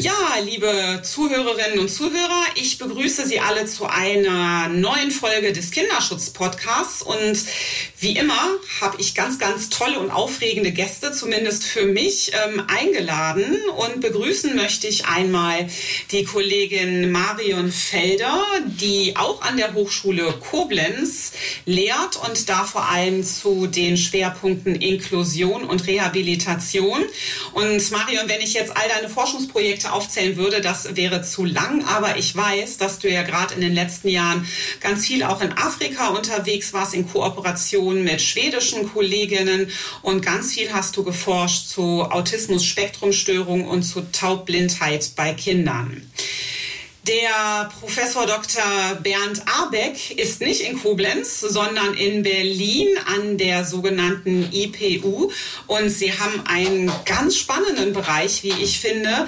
Ja, liebe Zuhörerinnen und Zuhörer, ich begrüße Sie alle zu einer neuen Folge des Kinderschutz-Podcasts. Und wie immer habe ich ganz, ganz tolle und aufregende Gäste, zumindest für mich, ähm, eingeladen. Und begrüßen möchte ich einmal die Kollegin Marion Felder, die auch an der Hochschule Koblenz lehrt und da vor allem zu den Schwerpunkten Inklusion und Rehabilitation. Und Marion, wenn ich jetzt all deine Forschungsprojekte aufzählen würde, das wäre zu lang. Aber ich weiß, dass du ja gerade in den letzten Jahren ganz viel auch in Afrika unterwegs warst, in Kooperation mit schwedischen Kolleginnen. Und ganz viel hast du geforscht zu Autismus-Spektrumstörung und zu Taubblindheit bei Kindern. Der Professor Dr. Bernd Arbeck ist nicht in Koblenz, sondern in Berlin an der sogenannten IPU. Und sie haben einen ganz spannenden Bereich, wie ich finde,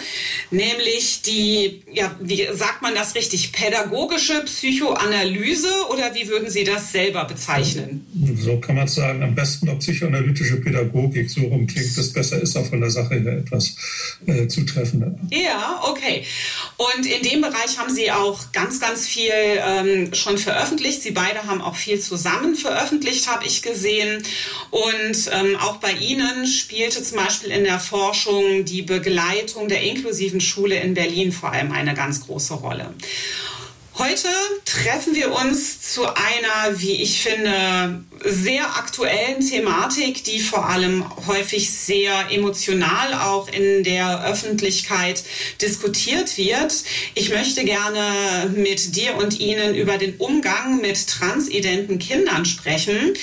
nämlich die, ja, wie sagt man das richtig, pädagogische Psychoanalyse oder wie würden Sie das selber bezeichnen? So kann man es sagen. Am besten noch psychoanalytische Pädagogik. So rum klingt es besser, ist auch von der Sache her etwas äh, zutreffender. Ja, okay. Und in dem Bereich haben Sie auch ganz, ganz viel ähm, schon veröffentlicht. Sie beide haben auch viel zusammen veröffentlicht, habe ich gesehen. Und ähm, auch bei Ihnen spielte zum Beispiel in der Forschung die Begleitung der inklusiven Schule in Berlin vor allem eine ganz große Rolle. Heute treffen wir uns zu einer, wie ich finde, sehr aktuellen Thematik, die vor allem häufig sehr emotional auch in der Öffentlichkeit diskutiert wird. Ich möchte gerne mit dir und Ihnen über den Umgang mit transidenten Kindern sprechen.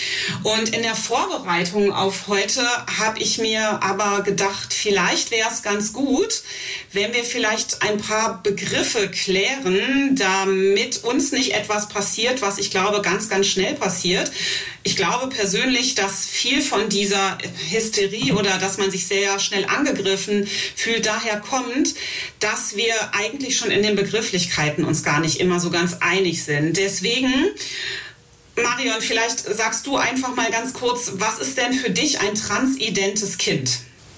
Und in der Vorbereitung auf heute habe ich mir aber gedacht, vielleicht wäre es ganz gut, wenn wir vielleicht ein paar Begriffe klären, damit damit uns nicht etwas passiert, was ich glaube ganz, ganz schnell passiert. Ich glaube persönlich, dass viel von dieser Hysterie oder dass man sich sehr schnell angegriffen fühlt, daher kommt, dass wir eigentlich schon in den Begrifflichkeiten uns gar nicht immer so ganz einig sind. Deswegen Marion, vielleicht sagst du einfach mal ganz kurz, was ist denn für dich ein transidentes Kind?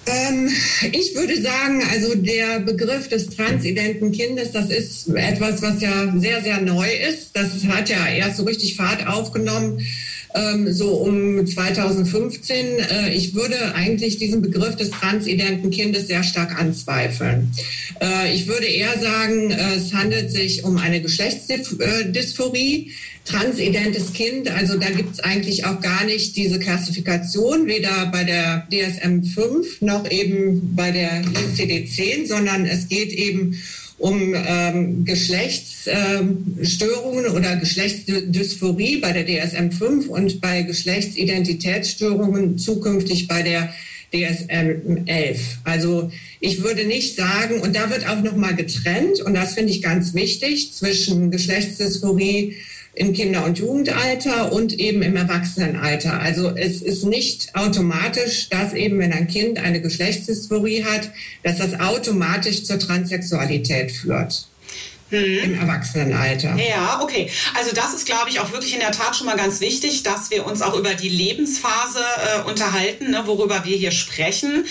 Ähm, ich würde sagen, also der Begriff des transidenten Kindes, das ist etwas, was ja sehr, sehr neu ist. Das hat ja erst so richtig Fahrt aufgenommen, ähm, so um 2015. Äh, ich würde eigentlich diesen Begriff des transidenten Kindes sehr stark anzweifeln. Äh, ich würde eher sagen, äh, es handelt sich um eine Geschlechtsdysphorie transidentes Kind, also da gibt es eigentlich auch gar nicht diese Klassifikation, weder bei der DSM-5 noch eben bei der ICD-10, sondern es geht eben um ähm, Geschlechtsstörungen ähm, oder Geschlechtsdysphorie bei der DSM-5 und bei Geschlechtsidentitätsstörungen zukünftig bei der DSM-11. Also ich würde nicht sagen, und da wird auch nochmal getrennt, und das finde ich ganz wichtig, zwischen Geschlechtsdysphorie im Kinder- und Jugendalter und eben im Erwachsenenalter. Also es ist nicht automatisch, dass eben, wenn ein Kind eine Geschlechtsdysphorie hat, dass das automatisch zur Transsexualität führt. Hm. Im Erwachsenenalter. Ja, okay. Also das ist, glaube ich, auch wirklich in der Tat schon mal ganz wichtig, dass wir uns auch über die Lebensphase äh, unterhalten, ne, worüber wir hier sprechen.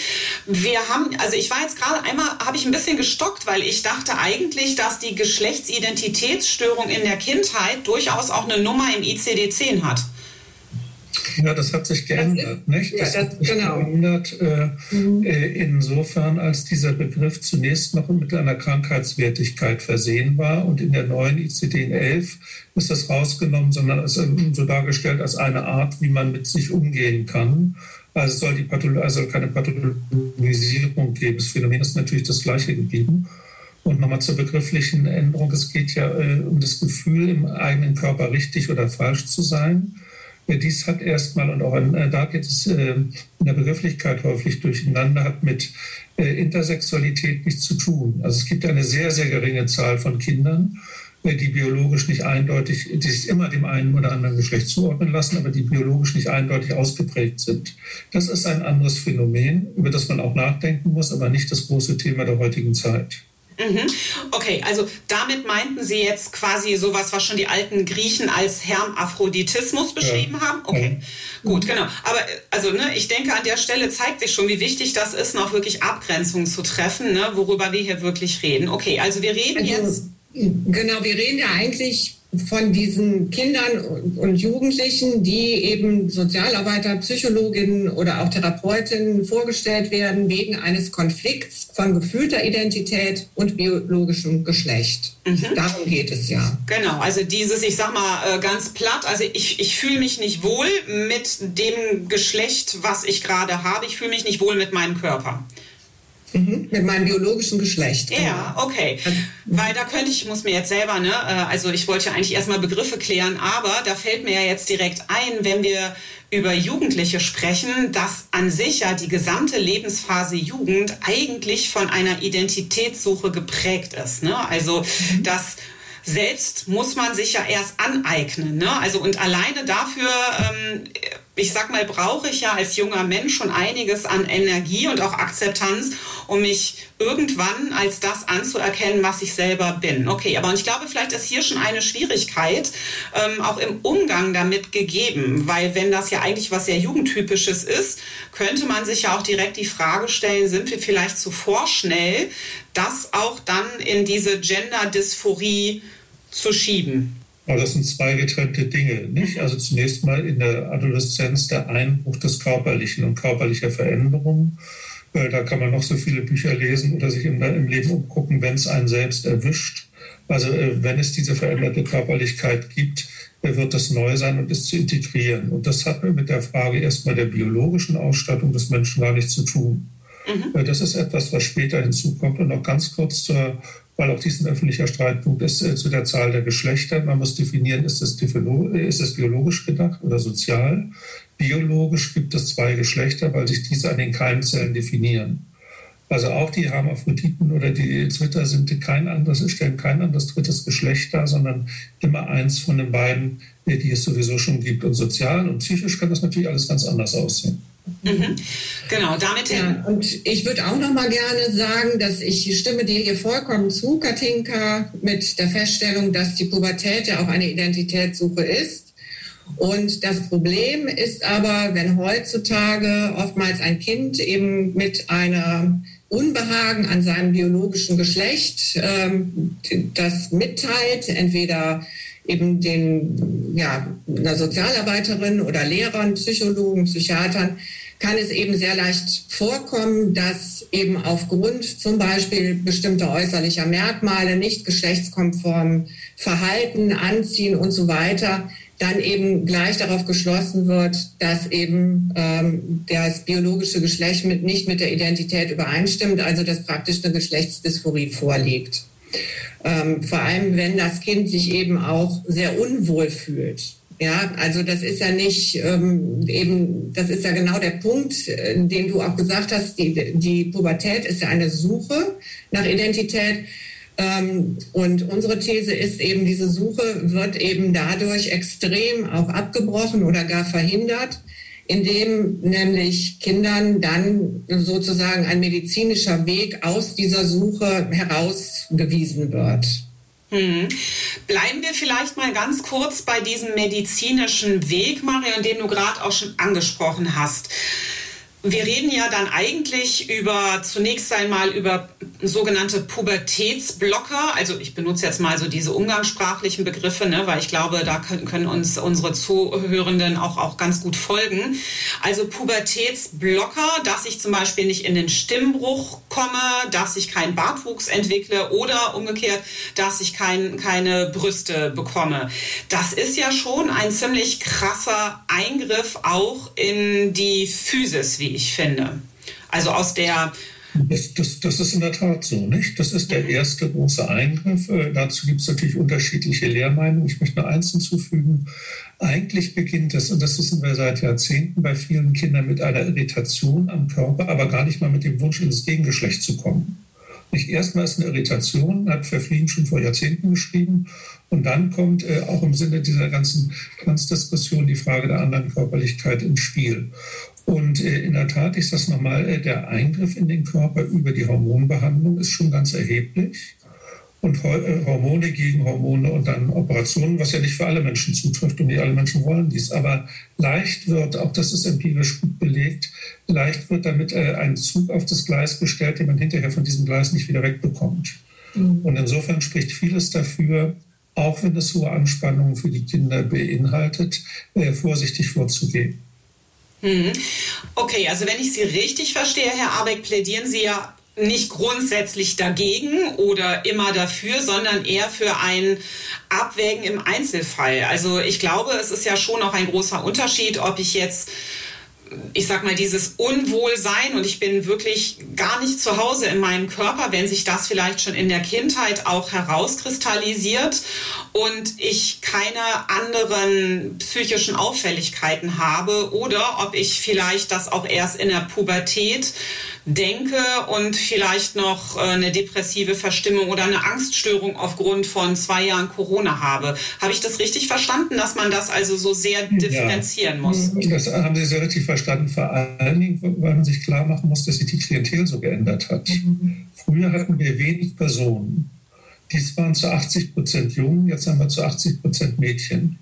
Wir haben, also ich war jetzt gerade einmal, habe ich ein bisschen gestockt, weil ich dachte eigentlich, dass die Geschlechtsidentitätsstörung in der Kindheit durchaus auch eine Nummer im ICD-10 hat. Ja, das hat sich geändert, ist, nicht? Das, ja, das hat sich genau. geändert äh, mhm. äh, insofern, als dieser Begriff zunächst noch mit einer Krankheitswertigkeit versehen war und in der neuen ICD-11 ist das rausgenommen, sondern ist so dargestellt als eine Art, wie man mit sich umgehen kann. Also es soll, die Patholo also keine Pathologisierung geben. Das Phänomen ist natürlich das gleiche geblieben. Und nochmal zur begrifflichen Änderung. Es geht ja äh, um das Gefühl, im eigenen Körper richtig oder falsch zu sein. Dies hat erstmal, und auch äh, da geht es äh, in der Begrifflichkeit häufig durcheinander, hat mit äh, Intersexualität nichts zu tun. Also es gibt eine sehr, sehr geringe Zahl von Kindern, die biologisch nicht eindeutig, die sich immer dem einen oder anderen Geschlecht zuordnen lassen, aber die biologisch nicht eindeutig ausgeprägt sind. Das ist ein anderes Phänomen, über das man auch nachdenken muss, aber nicht das große Thema der heutigen Zeit. Mhm. Okay, also damit meinten Sie jetzt quasi sowas, was schon die alten Griechen als Hermaphroditismus beschrieben ja. haben? Okay, ja. gut, genau. Aber also ne, ich denke, an der Stelle zeigt sich schon, wie wichtig das ist, noch wirklich Abgrenzungen zu treffen, ne, worüber wir hier wirklich reden. Okay, also wir reden also, jetzt. Genau, wir reden ja eigentlich von diesen Kindern und Jugendlichen, die eben Sozialarbeiter, Psychologinnen oder auch Therapeutinnen vorgestellt werden wegen eines Konflikts von gefühlter Identität und biologischem Geschlecht. Mhm. Darum geht es ja. Genau, also dieses, ich sag mal äh, ganz platt, also ich, ich fühle mich nicht wohl mit dem Geschlecht, was ich gerade habe. Ich fühle mich nicht wohl mit meinem Körper. Mhm, mit meinem biologischen Geschlecht. Ja, okay. Weil da könnte ich, muss mir jetzt selber, ne, äh, also ich wollte ja eigentlich erstmal Begriffe klären, aber da fällt mir ja jetzt direkt ein, wenn wir über Jugendliche sprechen, dass an sich ja die gesamte Lebensphase Jugend eigentlich von einer Identitätssuche geprägt ist. Ne? Also, mhm. dass selbst muss man sich ja erst aneignen. Ne? Also und alleine dafür, ähm, ich sag mal, brauche ich ja als junger Mensch schon einiges an Energie und auch Akzeptanz, um mich irgendwann als das anzuerkennen, was ich selber bin. Okay, aber ich glaube, vielleicht ist hier schon eine Schwierigkeit ähm, auch im Umgang damit gegeben, weil wenn das ja eigentlich was sehr Jugendtypisches ist, könnte man sich ja auch direkt die Frage stellen, sind wir vielleicht zu vorschnell, das auch dann in diese Gender-Dysphorie zu schieben. Aber das sind zwei getrennte Dinge, nicht? Also zunächst mal in der Adoleszenz der Einbruch des Körperlichen und körperlicher Veränderungen. Äh, da kann man noch so viele Bücher lesen oder sich im, Leben umgucken, wenn es einen selbst erwischt. Also äh, wenn es diese veränderte Körperlichkeit gibt, äh, wird das neu sein und ist zu integrieren. Und das hat mit der Frage erstmal der biologischen Ausstattung des Menschen gar nichts zu tun. Mhm. Das ist etwas, was später hinzukommt. Und noch ganz kurz zur weil auch dies ein öffentlicher Streitpunkt ist äh, zu der Zahl der Geschlechter. Man muss definieren, ist es, ist es biologisch gedacht oder sozial? Biologisch gibt es zwei Geschlechter, weil sich diese an den Keimzellen definieren. Also auch die Hermaphroditen oder die Zwitter sind kein anderes, stellen kein anderes drittes Geschlecht dar, sondern immer eins von den beiden, die es sowieso schon gibt. Und sozial und psychisch kann das natürlich alles ganz anders aussehen. Mhm. Genau, damit ja, Und ich würde auch noch mal gerne sagen, dass ich stimme dir hier vollkommen zu, Katinka, mit der Feststellung, dass die Pubertät ja auch eine Identitätssuche ist. Und das Problem ist aber, wenn heutzutage oftmals ein Kind eben mit einer Unbehagen an seinem biologischen Geschlecht ähm, das mitteilt, entweder eben den, ja, einer Sozialarbeiterin oder Lehrern, Psychologen, Psychiatern, kann es eben sehr leicht vorkommen, dass eben aufgrund zum Beispiel bestimmter äußerlicher Merkmale, nicht geschlechtskonform Verhalten, Anziehen und so weiter, dann eben gleich darauf geschlossen wird, dass eben ähm, das biologische Geschlecht mit, nicht mit der Identität übereinstimmt, also dass praktisch eine Geschlechtsdysphorie vorliegt. Ähm, vor allem, wenn das Kind sich eben auch sehr unwohl fühlt. Ja, also das ist ja nicht ähm, eben, das ist ja genau der Punkt, äh, den du auch gesagt hast. Die, die Pubertät ist ja eine Suche nach Identität. Ähm, und unsere These ist eben, diese Suche wird eben dadurch extrem auch abgebrochen oder gar verhindert, indem nämlich Kindern dann sozusagen ein medizinischer Weg aus dieser Suche herausgewiesen wird. Hm. Bleiben wir vielleicht mal ganz kurz bei diesem medizinischen Weg, Marion, den du gerade auch schon angesprochen hast. Wir reden ja dann eigentlich über zunächst einmal über sogenannte Pubertätsblocker. Also ich benutze jetzt mal so diese umgangssprachlichen Begriffe, ne, weil ich glaube, da können, können uns unsere Zuhörenden auch, auch ganz gut folgen. Also Pubertätsblocker, dass ich zum Beispiel nicht in den Stimmbruch komme, dass ich keinen Bartwuchs entwickle oder umgekehrt, dass ich kein, keine Brüste bekomme. Das ist ja schon ein ziemlich krasser Eingriff auch in die Physis, wie ich finde. Also aus der das, das, das, ist in der Tat so, nicht? Das ist der erste große Eingriff. Äh, dazu gibt es natürlich unterschiedliche Lehrmeinungen. Ich möchte nur eins hinzufügen. Eigentlich beginnt es, und das wissen wir seit Jahrzehnten bei vielen Kindern, mit einer Irritation am Körper, aber gar nicht mal mit dem Wunsch, ins Gegengeschlecht zu kommen Nicht erstmal ist eine Irritation, hat Verfliegen schon vor Jahrzehnten geschrieben. Und dann kommt äh, auch im Sinne dieser ganzen Transdiskussion die Frage der anderen Körperlichkeit ins Spiel. Und äh, in der Tat ist das nochmal, äh, der Eingriff in den Körper über die Hormonbehandlung ist schon ganz erheblich und äh, Hormone gegen Hormone und dann Operationen, was ja nicht für alle Menschen zutrifft und nicht alle Menschen wollen dies. Aber leicht wird, auch das ist empirisch gut belegt, leicht wird damit ein Zug auf das Gleis gestellt, den man hinterher von diesem Gleis nicht wieder wegbekommt. Mhm. Und insofern spricht vieles dafür, auch wenn es hohe Anspannungen für die Kinder beinhaltet, vorsichtig vorzugehen. Mhm. Okay, also wenn ich Sie richtig verstehe, Herr Abeck, plädieren Sie ja nicht grundsätzlich dagegen oder immer dafür, sondern eher für ein Abwägen im Einzelfall. Also ich glaube, es ist ja schon auch ein großer Unterschied, ob ich jetzt ich sag mal, dieses Unwohlsein und ich bin wirklich gar nicht zu Hause in meinem Körper, wenn sich das vielleicht schon in der Kindheit auch herauskristallisiert und ich keine anderen psychischen Auffälligkeiten habe oder ob ich vielleicht das auch erst in der Pubertät denke und vielleicht noch äh, eine depressive Verstimmung oder eine Angststörung aufgrund von zwei Jahren Corona habe. Habe ich das richtig verstanden, dass man das also so sehr differenzieren ja. muss? Das haben Sie sehr richtig verstanden. Vor allen Dingen, weil man sich klar machen muss, dass sich die Klientel so geändert hat. Mhm. Früher hatten wir wenig Personen. Dies waren zu 80 Prozent Jungen, jetzt haben wir zu 80 Prozent Mädchen.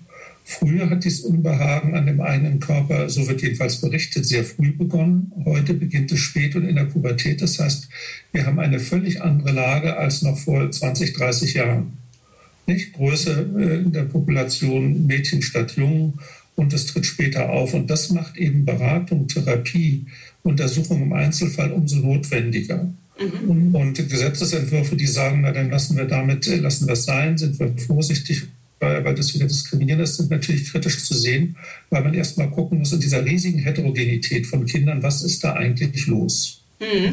Früher hat dieses Unbehagen an dem eigenen Körper, so wird jedenfalls berichtet, sehr früh begonnen. Heute beginnt es spät und in der Pubertät. Das heißt, wir haben eine völlig andere Lage als noch vor 20, 30 Jahren. Nicht? Größe äh, der Population Mädchen statt Jungen und es tritt später auf. Und das macht eben Beratung, Therapie, Untersuchung im Einzelfall umso notwendiger. Mhm. Und Gesetzesentwürfe, die sagen, na dann lassen wir damit, äh, lassen wir es sein, sind wir vorsichtig weil das wieder diskriminierend ist, sind natürlich kritisch zu sehen, weil man erst mal gucken muss in dieser riesigen Heterogenität von Kindern, was ist da eigentlich los? Mhm.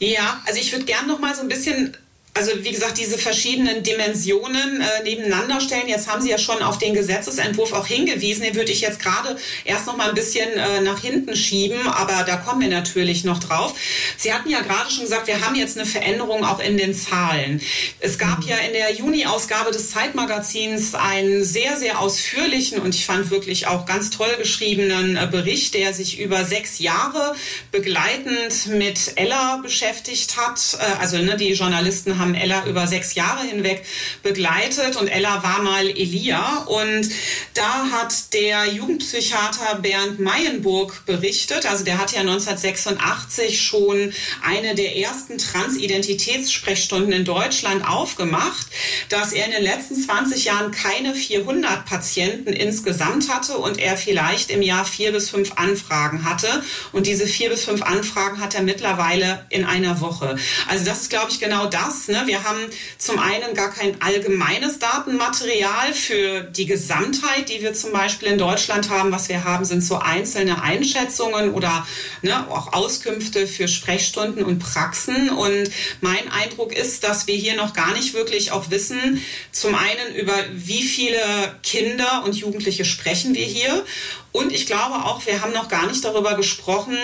Ja, also ich würde gerne noch mal so ein bisschen also wie gesagt, diese verschiedenen Dimensionen äh, nebeneinander stellen. Jetzt haben Sie ja schon auf den Gesetzesentwurf auch hingewiesen. Den würde ich jetzt gerade erst noch mal ein bisschen äh, nach hinten schieben, aber da kommen wir natürlich noch drauf. Sie hatten ja gerade schon gesagt, wir haben jetzt eine Veränderung auch in den Zahlen. Es gab ja in der Juni-Ausgabe des Zeitmagazins einen sehr, sehr ausführlichen und ich fand wirklich auch ganz toll geschriebenen äh, Bericht, der sich über sechs Jahre begleitend mit Ella beschäftigt hat. Äh, also ne, die Journalisten haben Ella über sechs Jahre hinweg begleitet und Ella war mal Elia. Und da hat der Jugendpsychiater Bernd Meyenburg berichtet, also der hat ja 1986 schon eine der ersten Transidentitätssprechstunden in Deutschland aufgemacht, dass er in den letzten 20 Jahren keine 400 Patienten insgesamt hatte und er vielleicht im Jahr vier bis fünf Anfragen hatte. Und diese vier bis fünf Anfragen hat er mittlerweile in einer Woche. Also das ist, glaube ich, genau das, Ne? Wir haben zum einen gar kein allgemeines Datenmaterial für die Gesamtheit, die wir zum Beispiel in Deutschland haben. Was wir haben, sind so einzelne Einschätzungen oder ne, auch Auskünfte für Sprechstunden und Praxen. Und mein Eindruck ist, dass wir hier noch gar nicht wirklich auch wissen, zum einen über wie viele Kinder und Jugendliche sprechen wir hier und ich glaube auch, wir haben noch gar nicht darüber gesprochen,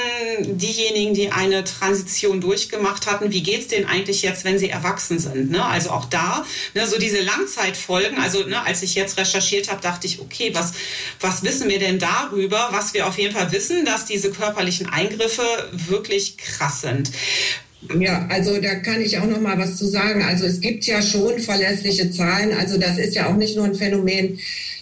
diejenigen, die eine Transition durchgemacht hatten, wie geht es denen eigentlich jetzt, wenn sie erwachsen sind? Ne? Also auch da, ne, so diese Langzeitfolgen, also ne, als ich jetzt recherchiert habe, dachte ich, okay, was, was wissen wir denn darüber? Was wir auf jeden Fall wissen, dass diese körperlichen Eingriffe wirklich krass sind. Ja, also da kann ich auch noch mal was zu sagen. Also es gibt ja schon verlässliche Zahlen. Also das ist ja auch nicht nur ein Phänomen,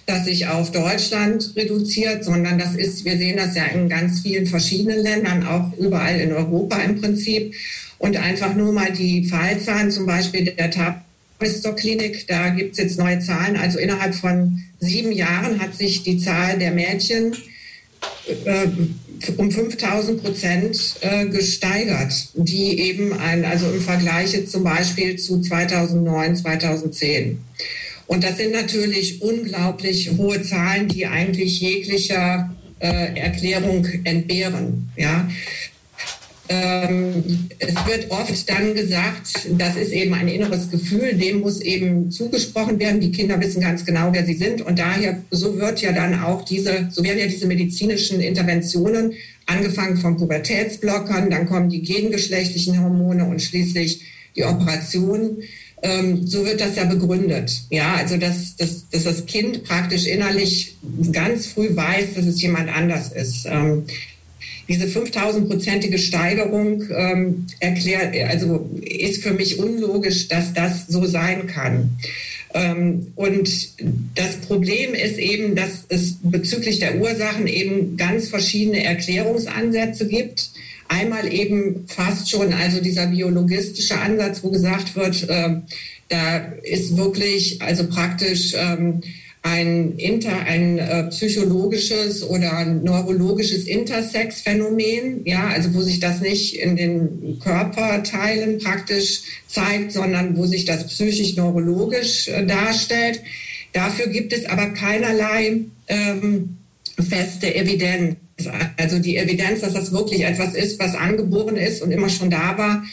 das sich auf Deutschland reduziert, sondern das ist, wir sehen das ja in ganz vielen verschiedenen Ländern, auch überall in Europa im Prinzip. Und einfach nur mal die Fallzahlen, zum Beispiel der Tavistock Klinik, da gibt es jetzt neue Zahlen. Also innerhalb von sieben Jahren hat sich die Zahl der Mädchen äh, um 5000 Prozent äh, gesteigert, die eben ein, also im Vergleich zum Beispiel zu 2009, 2010. Und das sind natürlich unglaublich hohe Zahlen, die eigentlich jeglicher äh, Erklärung entbehren. Ja. Ähm, es wird oft dann gesagt, das ist eben ein inneres Gefühl, dem muss eben zugesprochen werden. Die Kinder wissen ganz genau, wer sie sind. Und daher, so wird ja dann auch diese, so werden ja diese medizinischen Interventionen, angefangen von Pubertätsblockern, dann kommen die gengeschlechtlichen Hormone und schließlich die Operation, ähm, so wird das ja begründet. Ja, also dass, dass, dass das Kind praktisch innerlich ganz früh weiß, dass es jemand anders ist. Ähm, diese 5000-prozentige Steigerung ähm, erklärt, also ist für mich unlogisch, dass das so sein kann. Ähm, und das Problem ist eben, dass es bezüglich der Ursachen eben ganz verschiedene Erklärungsansätze gibt. Einmal eben fast schon, also dieser biologistische Ansatz, wo gesagt wird, äh, da ist wirklich, also praktisch ähm, ein, inter, ein äh, psychologisches oder neurologisches Intersexphänomen, ja, also wo sich das nicht in den Körperteilen praktisch zeigt, sondern wo sich das psychisch-neurologisch äh, darstellt. Dafür gibt es aber keinerlei ähm, feste Evidenz. Also die Evidenz, dass das wirklich etwas ist, was angeboren ist und immer schon da war,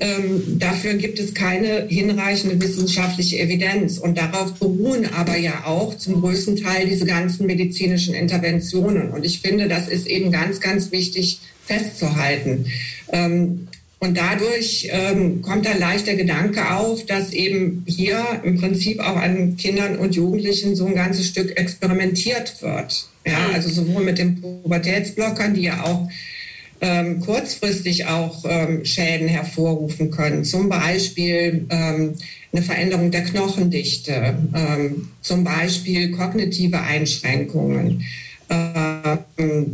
ähm, dafür gibt es keine hinreichende wissenschaftliche Evidenz. Und darauf beruhen aber ja auch zum größten Teil diese ganzen medizinischen Interventionen. Und ich finde, das ist eben ganz, ganz wichtig festzuhalten. Ähm, und dadurch ähm, kommt dann leicht der Gedanke auf, dass eben hier im Prinzip auch an Kindern und Jugendlichen so ein ganzes Stück experimentiert wird. Ja, also sowohl mit den Pubertätsblockern, die ja auch ähm, kurzfristig auch ähm, Schäden hervorrufen können. Zum Beispiel ähm, eine Veränderung der Knochendichte, ähm, zum Beispiel kognitive Einschränkungen. Ähm,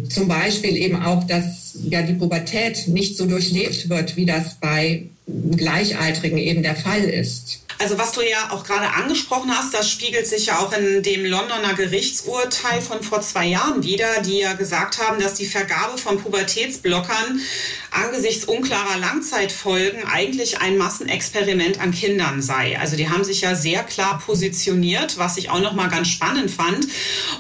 zum Beispiel eben auch, dass ja die Pubertät nicht so durchlebt wird, wie das bei Gleichaltrigen eben der Fall ist. Also was du ja auch gerade angesprochen hast, das spiegelt sich ja auch in dem Londoner Gerichtsurteil von vor zwei Jahren wieder, die ja gesagt haben, dass die Vergabe von Pubertätsblockern angesichts unklarer Langzeitfolgen eigentlich ein Massenexperiment an Kindern sei. Also die haben sich ja sehr klar positioniert, was ich auch noch mal ganz spannend fand.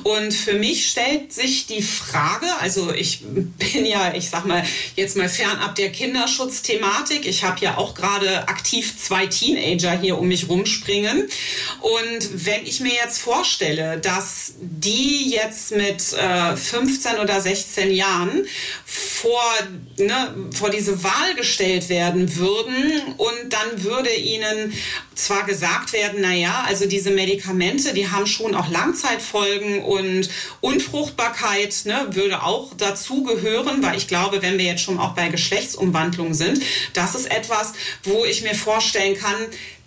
Und für mich stellt sich die Frage, also ich bin ja, ich sag mal jetzt mal fernab der Kinderschutzthematik. Ich habe ja auch gerade aktiv zwei Teenager hier um mich rumspringen. Und wenn ich mir jetzt vorstelle, dass die jetzt mit äh, 15 oder 16 Jahren vor, ne, vor diese Wahl gestellt werden würden und dann würde ihnen zwar gesagt werden, na ja, also diese Medikamente, die haben schon auch Langzeitfolgen und Unfruchtbarkeit ne, würde auch dazu gehören, weil ich glaube, wenn wir jetzt schon auch bei Geschlechtsumwandlung sind, das ist etwas, wo ich mir vorstellen kann,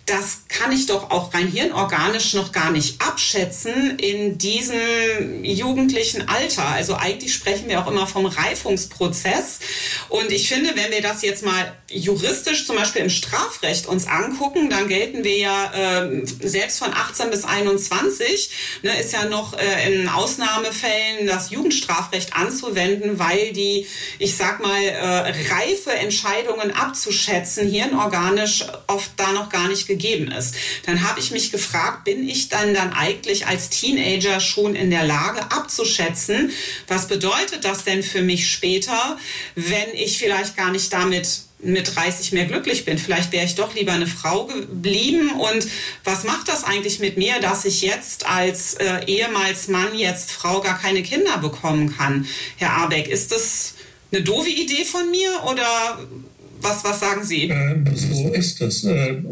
das kann ich doch auch rein hirnorganisch noch gar nicht abschätzen in diesem jugendlichen Alter. Also eigentlich sprechen wir auch immer vom Reifungsprozess. Und ich finde, wenn wir das jetzt mal juristisch zum Beispiel im Strafrecht uns angucken, dann gelten wir ja äh, selbst von 18 bis 21, ne, ist ja noch äh, in Ausnahmefällen das Jugendstrafrecht anzuwenden, weil die, ich sag mal, äh, reife Entscheidungen abzuschätzen, hirnorganisch oft da noch gar nicht gegeben ist. Dann habe ich mich gefragt, bin ich dann dann eigentlich als Teenager schon in der Lage abzuschätzen, was bedeutet das denn für mich später, wenn ich vielleicht gar nicht damit mit 30 mehr glücklich bin. Vielleicht wäre ich doch lieber eine Frau geblieben. Und was macht das eigentlich mit mir, dass ich jetzt als äh, ehemals Mann jetzt Frau gar keine Kinder bekommen kann? Herr Abeck, ist das eine doofe Idee von mir oder was, was sagen Sie? Äh, so ist das. Äh,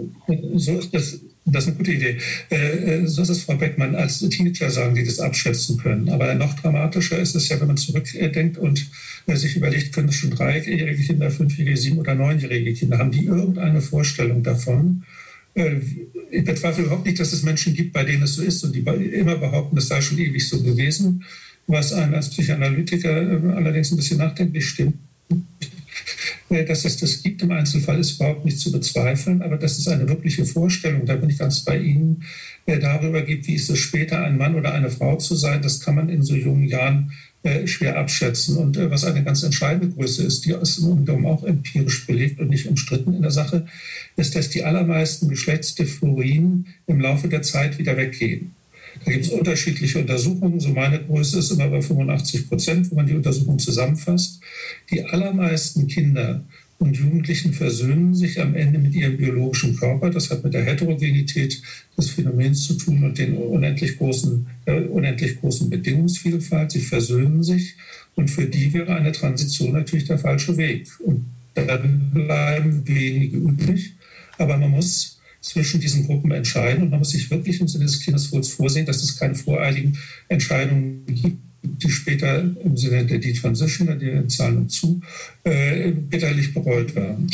so ist das. Das ist eine gute Idee. Äh, äh, so ist es, Frau Beckmann. Als Teenager sagen die das abschätzen können. Aber noch dramatischer ist es ja, wenn man zurückdenkt und sich überlegt, können es schon dreijährige Kinder, fünfjährige, sieben- oder neunjährige Kinder haben, die irgendeine Vorstellung davon. Ich bezweifle überhaupt nicht, dass es Menschen gibt, bei denen es so ist und die immer behaupten, es sei schon ewig so gewesen, was einem als Psychoanalytiker allerdings ein bisschen nachdenklich stimmt äh, dass es das gibt im Einzelfall, ist überhaupt nicht zu bezweifeln, aber dass es eine wirkliche Vorstellung, da bin ich ganz bei Ihnen, äh, darüber gibt, wie ist es später, ein Mann oder eine Frau zu sein, das kann man in so jungen Jahren äh, schwer abschätzen. Und was eine ganz entscheidende Größe ist, die ist im Grunde auch empirisch belegt und nicht umstritten in der Sache, ist, dass die allermeisten Geschlechtsdifluorien im Laufe der Zeit wieder weggehen. Da gibt es unterschiedliche Untersuchungen. So meine Größe ist immer bei 85 Prozent, wenn man die Untersuchung zusammenfasst. Die allermeisten Kinder und Jugendlichen versöhnen sich am Ende mit ihrem biologischen Körper. Das hat mit der Heterogenität des Phänomens zu tun und den unendlich großen, äh, unendlich großen Bedingungsvielfalt. Sie versöhnen sich und für die wäre eine Transition natürlich der falsche Weg. Und dann bleiben wenige übrig Aber man muss zwischen diesen Gruppen entscheiden und man muss sich wirklich im Sinne des Kindeswohls vorsehen, dass es keine voreiligen Entscheidungen gibt die später im Sinne der Detransition, die zahlen zu, äh, bitterlich bereut werden.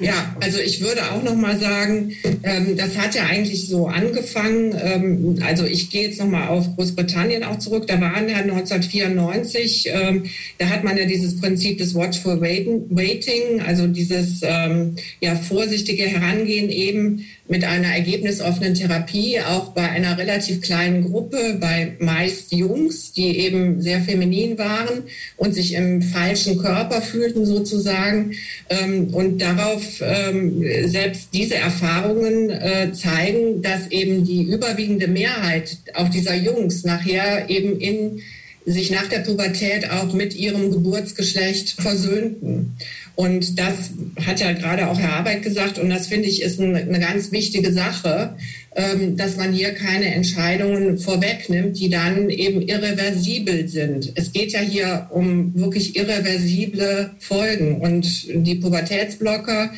Ja, also ich würde auch noch mal sagen, ähm, das hat ja eigentlich so angefangen. Ähm, also ich gehe jetzt noch mal auf Großbritannien auch zurück. Da waren ja 1994, ähm, da hat man ja dieses Prinzip des Watchful Waiting, also dieses ähm, ja vorsichtige Herangehen eben mit einer ergebnisoffenen Therapie, auch bei einer relativ kleinen Gruppe, bei meist Jungs, die eben sehr feminin waren und sich im falschen Körper fühlten sozusagen. Ähm, und darauf ähm, selbst diese Erfahrungen äh, zeigen, dass eben die überwiegende Mehrheit auch dieser Jungs nachher eben in sich nach der Pubertät auch mit ihrem Geburtsgeschlecht versöhnten. Und das hat ja gerade auch Herr Arbeit gesagt, und das finde ich ist eine ganz wichtige Sache, ähm, dass man hier keine Entscheidungen vorwegnimmt, die dann eben irreversibel sind. Es geht ja hier um wirklich irreversible Folgen. Und die Pubertätsblocker,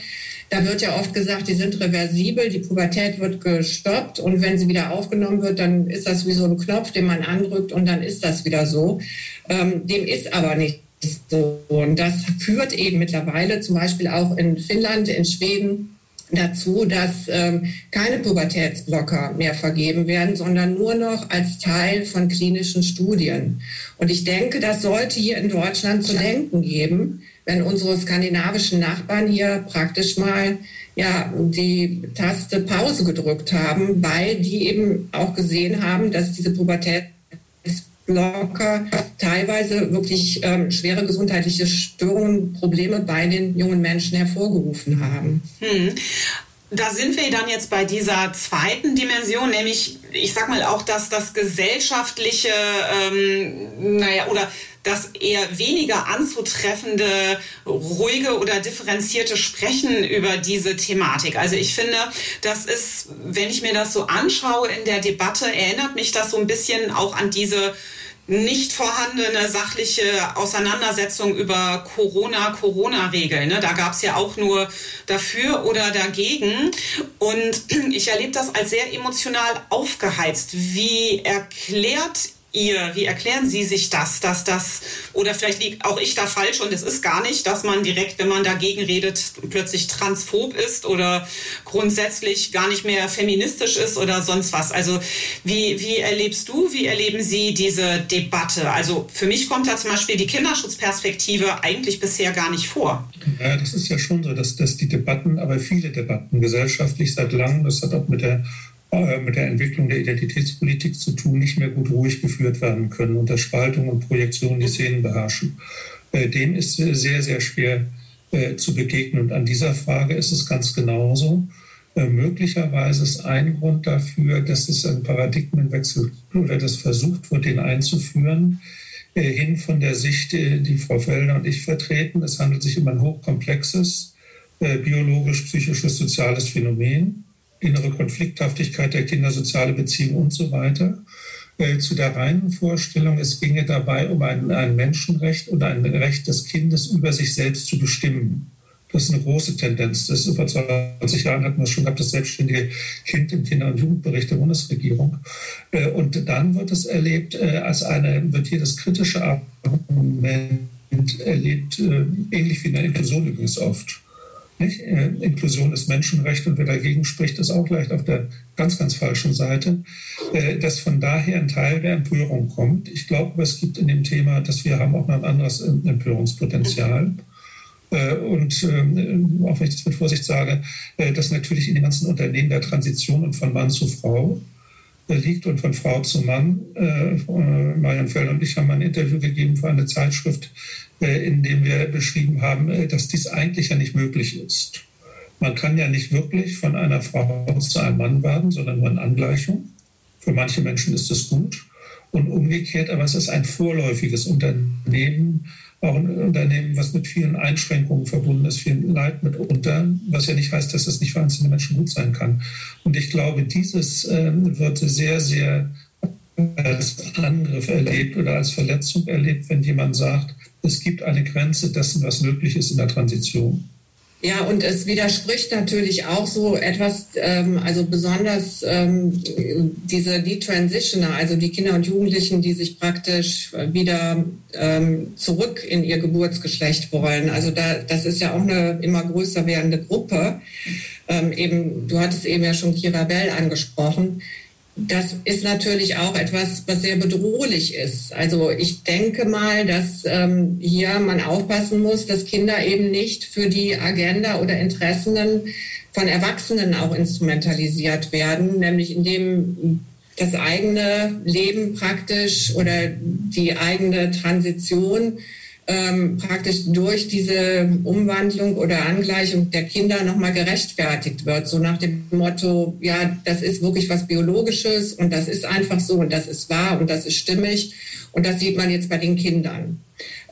da wird ja oft gesagt, die sind reversibel, die Pubertät wird gestoppt und wenn sie wieder aufgenommen wird, dann ist das wie so ein Knopf, den man andrückt und dann ist das wieder so. Ähm, dem ist aber nicht so. Und das führt eben mittlerweile zum Beispiel auch in Finnland, in Schweden dazu, dass ähm, keine Pubertätsblocker mehr vergeben werden, sondern nur noch als Teil von klinischen Studien. Und ich denke, das sollte hier in Deutschland zu denken geben, wenn unsere skandinavischen Nachbarn hier praktisch mal ja, die Taste Pause gedrückt haben, weil die eben auch gesehen haben, dass diese Pubertät locker teilweise wirklich ähm, schwere gesundheitliche Störungen, Probleme bei den jungen Menschen hervorgerufen haben. Hm. Da sind wir dann jetzt bei dieser zweiten Dimension, nämlich, ich sag mal auch, dass das gesellschaftliche, ähm, naja, oder das eher weniger anzutreffende, ruhige oder differenzierte Sprechen über diese Thematik. Also ich finde, das ist, wenn ich mir das so anschaue in der Debatte, erinnert mich das so ein bisschen auch an diese nicht vorhandene sachliche Auseinandersetzung über Corona-Corona-Regeln. Ne? Da gab es ja auch nur dafür oder dagegen. Und ich erlebe das als sehr emotional aufgeheizt. Wie erklärt ihr, wie erklären Sie sich das, dass das, oder vielleicht liegt auch ich da falsch und es ist gar nicht, dass man direkt, wenn man dagegen redet, plötzlich transphob ist oder grundsätzlich gar nicht mehr feministisch ist oder sonst was. Also wie, wie erlebst du, wie erleben Sie diese Debatte? Also für mich kommt da zum Beispiel die Kinderschutzperspektive eigentlich bisher gar nicht vor. Ja, das ist ja schon so, dass, dass die Debatten, aber viele Debatten gesellschaftlich seit langem, das hat auch mit der äh, mit der Entwicklung der Identitätspolitik zu tun, nicht mehr gut ruhig geführt werden können, unter Spaltung und Projektion die Szenen beherrschen. Äh, dem ist sehr, sehr schwer äh, zu begegnen. Und an dieser Frage ist es ganz genauso. Möglicherweise ist ein Grund dafür, dass es einen Paradigmenwechsel oder das versucht wird, den einzuführen, hin von der Sicht, die Frau Felder und ich vertreten. Es handelt sich um ein hochkomplexes, biologisch-psychisches, soziales Phänomen innere Konflikthaftigkeit der Kinder, soziale Beziehungen und so weiter. Äh, zu der reinen Vorstellung, es ginge dabei um ein, ein Menschenrecht und ein Recht des Kindes, über sich selbst zu bestimmen. Das ist eine große Tendenz. Das ist über 20 Jahren hatten wir schon gehabt, das selbstständige Kind im Kinder- und Jugendbericht der Bundesregierung. Äh, und dann wird es erlebt äh, als eine, wird hier das kritische Argument erlebt, ähnlich wie in der Inklusion übrigens oft. Nicht? Äh, Inklusion ist Menschenrecht und wer dagegen spricht, ist auch leicht auf der ganz, ganz falschen Seite, äh, dass von daher ein Teil der Empörung kommt. Ich glaube, es gibt in dem Thema, dass wir haben auch noch ein anderes Empörungspotenzial. Äh, und ähm, auch wenn ich das mit Vorsicht sage, dass natürlich in den ganzen Unternehmen der Transition und von Mann zu Frau liegt und von Frau zu Mann. Marian Feld und ich haben ein Interview gegeben für eine Zeitschrift, in dem wir beschrieben haben, äh, dass dies eigentlich ja nicht möglich ist. Man kann ja nicht wirklich von einer Frau zu einem Mann werden, sondern nur in Angleichung. Für manche Menschen ist es gut. Und umgekehrt, aber es ist ein vorläufiges Unternehmen, auch ein Unternehmen, was mit vielen Einschränkungen verbunden ist, viel Leid mitunter, was ja nicht heißt, dass es nicht für einzelne Menschen gut sein kann. Und ich glaube, dieses äh, wird sehr, sehr als Angriff erlebt oder als Verletzung erlebt, wenn jemand sagt, es gibt eine Grenze dessen, was möglich ist in der Transition. Ja, und es widerspricht natürlich auch so etwas, ähm, also besonders ähm, diese Detransitioner, also die Kinder und Jugendlichen, die sich praktisch wieder ähm, zurück in ihr Geburtsgeschlecht wollen. Also da, das ist ja auch eine immer größer werdende Gruppe. Ähm, eben, du hattest eben ja schon Kira Bell angesprochen das ist natürlich auch etwas, was sehr bedrohlich ist. Also ich denke mal, dass ähm, hier man aufpassen muss, dass Kinder eben nicht für die Agenda oder Interessen von Erwachsenen auch instrumentalisiert werden, nämlich indem das eigene Leben praktisch oder die eigene Transition ähm, praktisch durch diese Umwandlung oder Angleichung der Kinder nochmal gerechtfertigt wird. So nach dem Motto, ja, das ist wirklich was Biologisches und das ist einfach so und das ist wahr und das ist stimmig. Und das sieht man jetzt bei den Kindern.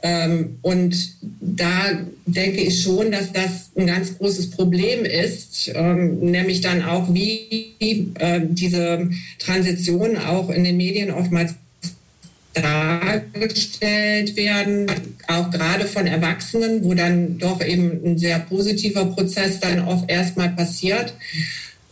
Ähm, und da denke ich schon, dass das ein ganz großes Problem ist, ähm, nämlich dann auch, wie äh, diese Transition auch in den Medien oftmals dargestellt werden, auch gerade von Erwachsenen, wo dann doch eben ein sehr positiver Prozess dann oft erstmal passiert.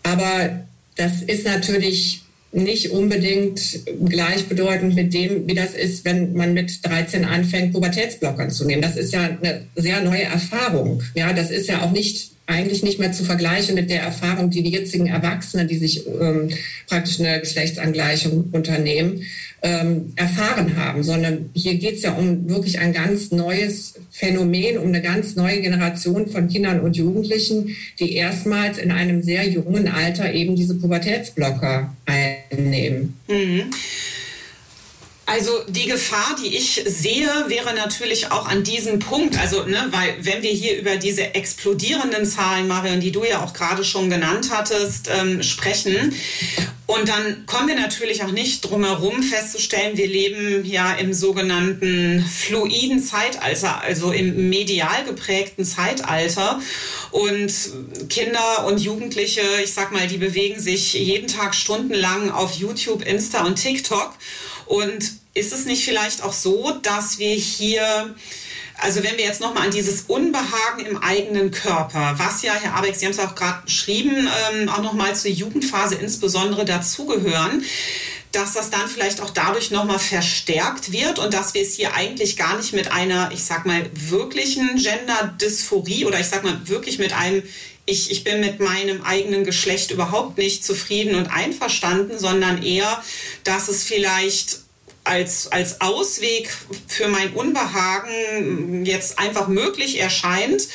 Aber das ist natürlich nicht unbedingt gleichbedeutend mit dem, wie das ist, wenn man mit 13 anfängt, Pubertätsblockern zu nehmen. Das ist ja eine sehr neue Erfahrung. Ja, das ist ja auch nicht eigentlich nicht mehr zu vergleichen mit der Erfahrung, die die jetzigen Erwachsenen, die sich ähm, praktisch eine Geschlechtsangleichung unternehmen, ähm, erfahren haben, sondern hier geht es ja um wirklich ein ganz neues Phänomen, um eine ganz neue Generation von Kindern und Jugendlichen, die erstmals in einem sehr jungen Alter eben diese Pubertätsblocker einnehmen. Mhm. Also die Gefahr, die ich sehe, wäre natürlich auch an diesem Punkt, also ne, weil wenn wir hier über diese explodierenden Zahlen, Marion, die du ja auch gerade schon genannt hattest, ähm, sprechen, und dann kommen wir natürlich auch nicht drum herum festzustellen, wir leben ja im sogenannten fluiden Zeitalter, also im medial geprägten Zeitalter. Und Kinder und Jugendliche, ich sag mal, die bewegen sich jeden Tag stundenlang auf YouTube, Insta und TikTok. Und ist es nicht vielleicht auch so, dass wir hier also wenn wir jetzt nochmal an dieses Unbehagen im eigenen Körper, was ja, Herr Abex, Sie haben es auch gerade beschrieben, ähm, auch nochmal zur Jugendphase insbesondere dazugehören, dass das dann vielleicht auch dadurch nochmal verstärkt wird und dass wir es hier eigentlich gar nicht mit einer, ich sag mal, wirklichen Gender-Dysphorie oder ich sag mal wirklich mit einem ich, ich bin mit meinem eigenen Geschlecht überhaupt nicht zufrieden und einverstanden, sondern eher, dass es vielleicht als, als Ausweg für mein Unbehagen jetzt einfach möglich erscheint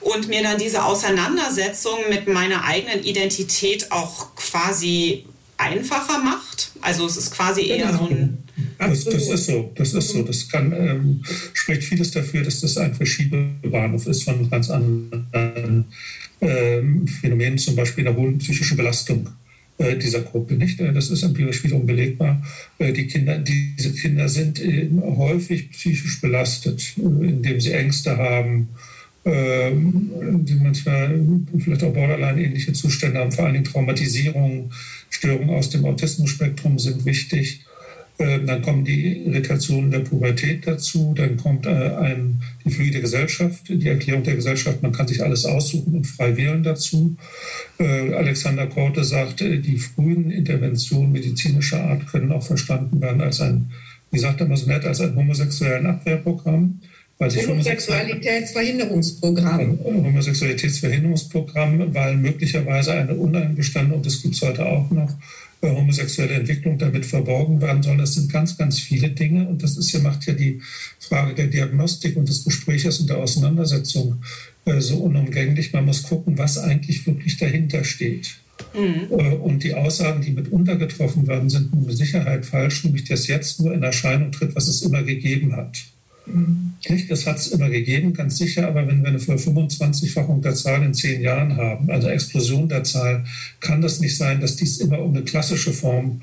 und mir dann diese Auseinandersetzung mit meiner eigenen Identität auch quasi einfacher macht. Also es ist quasi eher genau. so ein das, das, ist so, das ist so. Das kann, ähm, spricht vieles dafür, dass das ein Verschiebebahnhof ist von ganz anderen ähm, Phänomenen, zum Beispiel der hohen psychischen Belastung dieser Gruppe. Nicht? Äh, das ist empirisch wiederum belegbar. Äh, die Kinder, diese Kinder sind häufig psychisch belastet, indem sie Ängste haben, ähm, die manchmal vielleicht auch Borderline-ähnliche Zustände haben, vor allen Dingen Traumatisierungen, Störungen aus dem Autismus-Spektrum sind wichtig. Ähm, dann kommen die Irritationen der Pubertät dazu, dann kommt äh, ein, die fluide Gesellschaft, die Erklärung der Gesellschaft, man kann sich alles aussuchen und frei wählen dazu. Äh, Alexander Korte sagt, äh, die frühen Interventionen medizinischer Art können auch verstanden werden als ein, wie sagt er mal so nett, als ein homosexuellen Abwehrprogramm. Weil sich Homosexualitätsverhinderungsprogramm. Homosexualitätsverhinderungsprogramm, weil möglicherweise eine uneingestandene, und das gibt es heute auch noch, homosexuelle Entwicklung damit verborgen werden soll. Das sind ganz, ganz viele Dinge. Und das ist ja, macht ja die Frage der Diagnostik und des Gesprächs und der Auseinandersetzung äh, so unumgänglich. Man muss gucken, was eigentlich wirklich dahinter steht. Mhm. Äh, und die Aussagen, die mitunter getroffen werden, sind mit Sicherheit falsch, nämlich dass jetzt nur in Erscheinung tritt, was es immer gegeben hat. Nicht? Das hat es immer gegeben, ganz sicher, aber wenn wir eine 25-fachung der Zahl in zehn Jahren haben, also Explosion der Zahl, kann das nicht sein, dass dies immer um eine klassische Form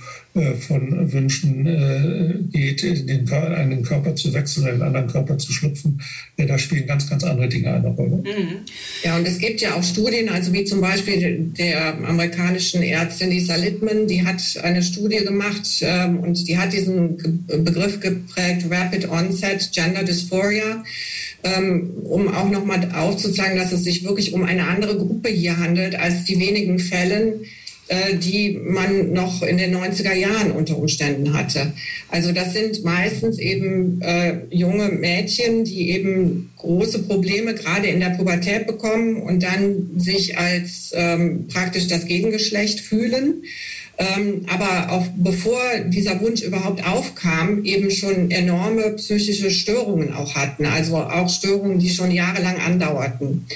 von Wünschen äh, geht, in den, einen Körper zu wechseln, in einen anderen Körper zu schlüpfen. Da spielen ganz, ganz andere Dinge eine Rolle. Mhm. Ja, und es gibt ja auch Studien, also wie zum Beispiel der amerikanischen Ärztin Lisa Littman, die hat eine Studie gemacht ähm, und die hat diesen Begriff geprägt, Rapid Onset Gender Dysphoria ähm, um auch nochmal aufzuzeigen, dass es sich wirklich um eine andere Gruppe hier handelt als die wenigen Fällen, äh, die man noch in den 90er Jahren unter Umständen hatte. Also das sind meistens eben äh, junge Mädchen, die eben große Probleme gerade in der Pubertät bekommen und dann sich als ähm, praktisch das Gegengeschlecht fühlen. Ähm, aber auch bevor dieser Wunsch überhaupt aufkam, eben schon enorme psychische Störungen auch hatten, also auch Störungen, die schon jahrelang andauerten.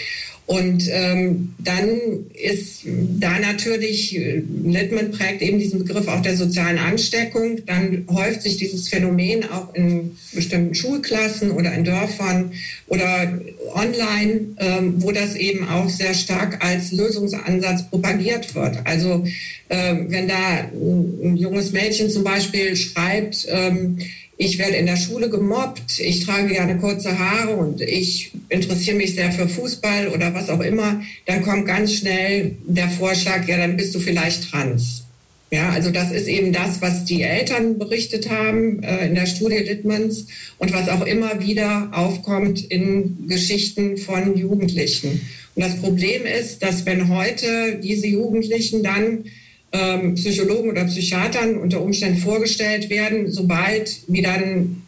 Und ähm, dann ist da natürlich, Littman prägt eben diesen Begriff auch der sozialen Ansteckung. Dann häuft sich dieses Phänomen auch in bestimmten Schulklassen oder in Dörfern oder online, ähm, wo das eben auch sehr stark als Lösungsansatz propagiert wird. Also äh, wenn da ein junges Mädchen zum Beispiel schreibt, ähm, ich werde in der Schule gemobbt, ich trage gerne kurze Haare und ich interessiere mich sehr für Fußball oder was auch immer, dann kommt ganz schnell der Vorschlag, ja, dann bist du vielleicht trans. Ja, also das ist eben das, was die Eltern berichtet haben äh, in der Studie Littmans und was auch immer wieder aufkommt in Geschichten von Jugendlichen. Und das Problem ist, dass wenn heute diese Jugendlichen dann ähm, Psychologen oder Psychiatern unter Umständen vorgestellt werden, sobald wie dann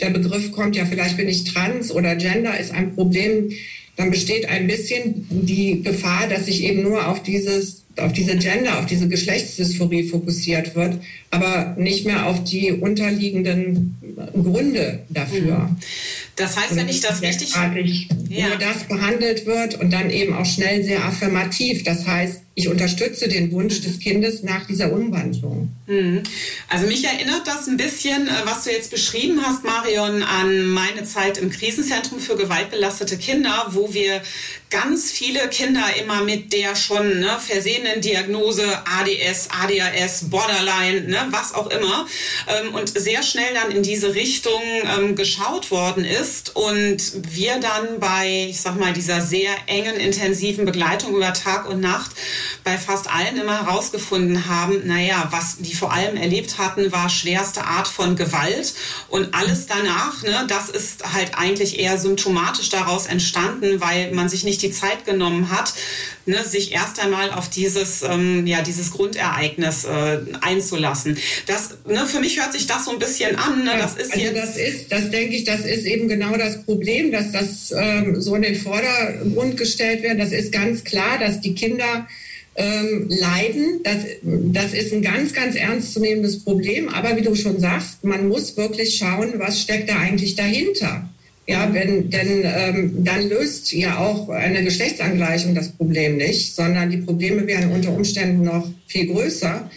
der Begriff kommt, ja, vielleicht bin ich trans oder Gender ist ein Problem, dann besteht ein bisschen die Gefahr, dass sich eben nur auf dieses auf diese Gender, auf diese Geschlechtsdysphorie fokussiert wird, aber nicht mehr auf die unterliegenden Gründe dafür. Mhm. Das heißt, wenn ich das richtig... Ja. Nur das behandelt wird und dann eben auch schnell sehr affirmativ. Das heißt, ich unterstütze den Wunsch des Kindes nach dieser Umwandlung. Mhm. Also mich erinnert das ein bisschen, äh, was du jetzt beschrieben hast, Marion, an meine Zeit im Krisenzentrum für gewaltbelastete Kinder, wo wir ganz viele Kinder immer mit der schon ne, versehenen Diagnose ADS, ADHS, Borderline, ne, was auch immer, ähm, und sehr schnell dann in diese Richtung ähm, geschaut worden ist und wir dann bei, ich sag mal, dieser sehr engen, intensiven Begleitung über Tag und Nacht bei fast allen immer herausgefunden haben, naja, was die vor allem erlebt hatten, war schwerste Art von Gewalt und alles danach, ne, das ist halt eigentlich eher symptomatisch daraus entstanden, weil man sich nicht die Zeit genommen hat, ne, sich erst einmal auf dieses, ähm, ja, dieses Grundereignis äh, einzulassen. Das, ne, für mich hört sich das so ein bisschen an. Ne, das ist also jetzt das ist, das denke ich, das ist eben genau das Problem, dass das ähm, so in den Vordergrund gestellt wird. Das ist ganz klar, dass die Kinder ähm, leiden. Das, das ist ein ganz, ganz ernstzunehmendes Problem. Aber wie du schon sagst, man muss wirklich schauen, was steckt da eigentlich dahinter. Ja, wenn, denn ähm, dann löst ja auch eine Geschlechtsangleichung das Problem nicht, sondern die Probleme werden unter Umständen noch viel größer.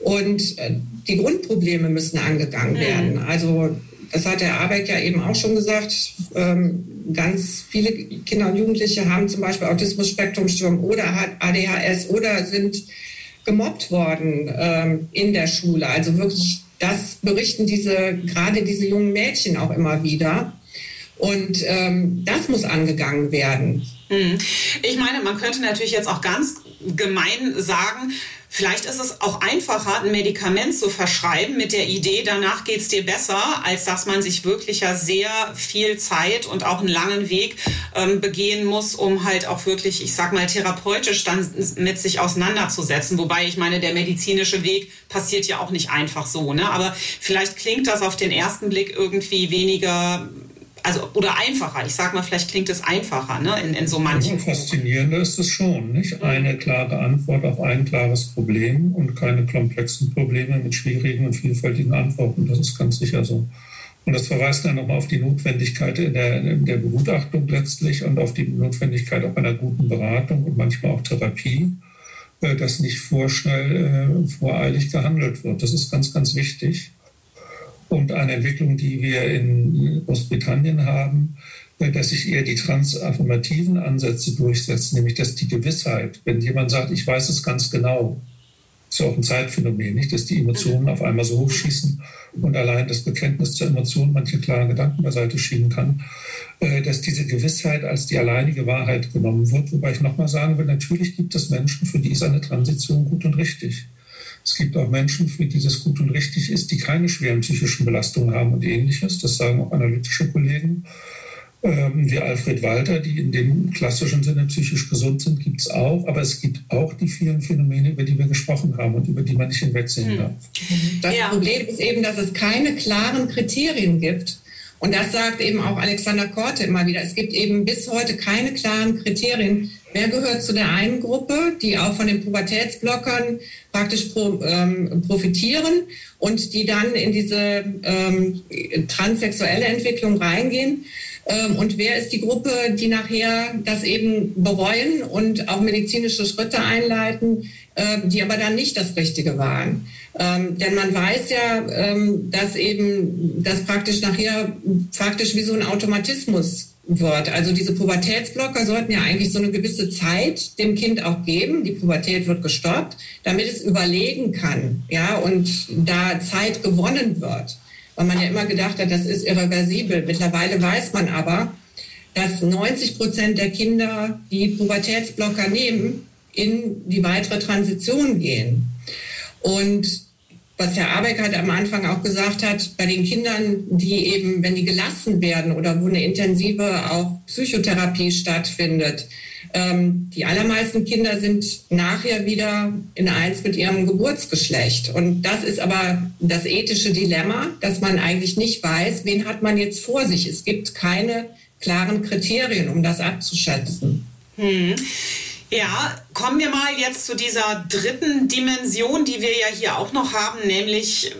Und äh, die Grundprobleme müssen angegangen mhm. werden. Also das hat der Arbeit ja eben auch schon gesagt. Ähm, ganz viele Kinder und Jugendliche haben zum Beispiel Autismus-Spektrumstörung oder ADHS oder sind gemobbt worden ähm, in der Schule. Also wirklich, das berichten diese, gerade diese jungen Mädchen auch immer wieder. Und ähm, das muss angegangen werden. Mhm. Ich meine, man könnte natürlich jetzt auch ganz gemein sagen, Vielleicht ist es auch einfacher, ein Medikament zu verschreiben mit der Idee, danach geht es dir besser, als dass man sich wirklich ja sehr viel Zeit und auch einen langen Weg ähm, begehen muss, um halt auch wirklich, ich sag mal, therapeutisch dann mit sich auseinanderzusetzen. Wobei ich meine, der medizinische Weg passiert ja auch nicht einfach so. Ne? Aber vielleicht klingt das auf den ersten Blick irgendwie weniger also oder einfacher. Ich sag mal, vielleicht klingt es einfacher, ne? In, in so manchen. Ja, faszinierender ist es schon, nicht? Eine klare Antwort auf ein klares Problem und keine komplexen Probleme mit schwierigen und vielfältigen Antworten. Das ist ganz sicher so. Und das verweist dann nochmal auf die Notwendigkeit in der, der Begutachtung letztlich und auf die Notwendigkeit auch einer guten Beratung und manchmal auch Therapie, äh, dass nicht vorschnell, äh, voreilig gehandelt wird. Das ist ganz, ganz wichtig und eine Entwicklung, die wir in Großbritannien haben, dass sich eher die transaffirmativen Ansätze durchsetzen, nämlich dass die Gewissheit, wenn jemand sagt, ich weiß es ganz genau, ist ja auch ein Zeitphänomen, nicht, dass die Emotionen auf einmal so hochschießen und allein das Bekenntnis zur Emotion manche klaren Gedanken beiseite schieben kann, äh, dass diese Gewissheit als die alleinige Wahrheit genommen wird. Wobei ich nochmal sagen will, natürlich gibt es Menschen, für die ist eine Transition gut und richtig. Es gibt auch Menschen, für die das gut und richtig ist, die keine schweren psychischen Belastungen haben und ähnliches. Das sagen auch analytische Kollegen. Ähm, wie Alfred Walter, die in dem klassischen Sinne psychisch gesund sind, gibt es auch. Aber es gibt auch die vielen Phänomene, über die wir gesprochen haben und über die man nicht hinwegsehen hm. darf. Das ja. Problem ist eben, dass es keine klaren Kriterien gibt. Und das sagt eben auch Alexander Korte immer wieder. Es gibt eben bis heute keine klaren Kriterien. Wer gehört zu der einen Gruppe, die auch von den Pubertätsblockern praktisch pro, ähm, profitieren und die dann in diese ähm, transsexuelle Entwicklung reingehen? Ähm, und wer ist die Gruppe, die nachher das eben bereuen und auch medizinische Schritte einleiten, ähm, die aber dann nicht das Richtige waren? Ähm, denn man weiß ja, ähm, dass eben das praktisch nachher faktisch wie so ein Automatismus wird. Also diese Pubertätsblocker sollten ja eigentlich so eine gewisse Zeit dem Kind auch geben. Die Pubertät wird gestoppt, damit es überlegen kann, ja, und da Zeit gewonnen wird weil man ja immer gedacht hat, das ist irreversibel. Mittlerweile weiß man aber, dass 90 Prozent der Kinder, die Pubertätsblocker nehmen, in die weitere Transition gehen. Und was Herr Abeck am Anfang auch gesagt hat, bei den Kindern, die eben, wenn die gelassen werden oder wo eine intensive auch Psychotherapie stattfindet, ähm, die allermeisten Kinder sind nachher wieder in eins mit ihrem Geburtsgeschlecht. Und das ist aber das ethische Dilemma, dass man eigentlich nicht weiß, wen hat man jetzt vor sich. Es gibt keine klaren Kriterien, um das abzuschätzen. Hm. Ja, kommen wir mal jetzt zu dieser dritten Dimension, die wir ja hier auch noch haben, nämlich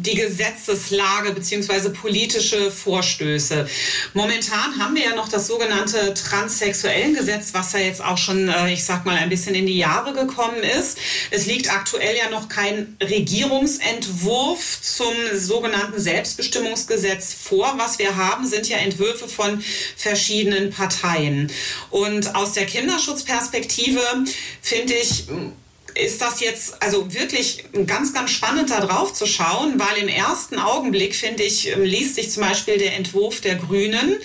die Gesetzeslage bzw. politische Vorstöße. Momentan haben wir ja noch das sogenannte Transsexuellengesetz, was ja jetzt auch schon, äh, ich sag mal, ein bisschen in die Jahre gekommen ist. Es liegt aktuell ja noch kein Regierungsentwurf zum sogenannten Selbstbestimmungsgesetz vor. Was wir haben, sind ja Entwürfe von verschiedenen Parteien. Und aus der Kinderschutzperspektive finde ich, ist das jetzt also wirklich ganz, ganz spannend da drauf zu schauen, weil im ersten Augenblick, finde ich, ähm, liest sich zum Beispiel der Entwurf der Grünen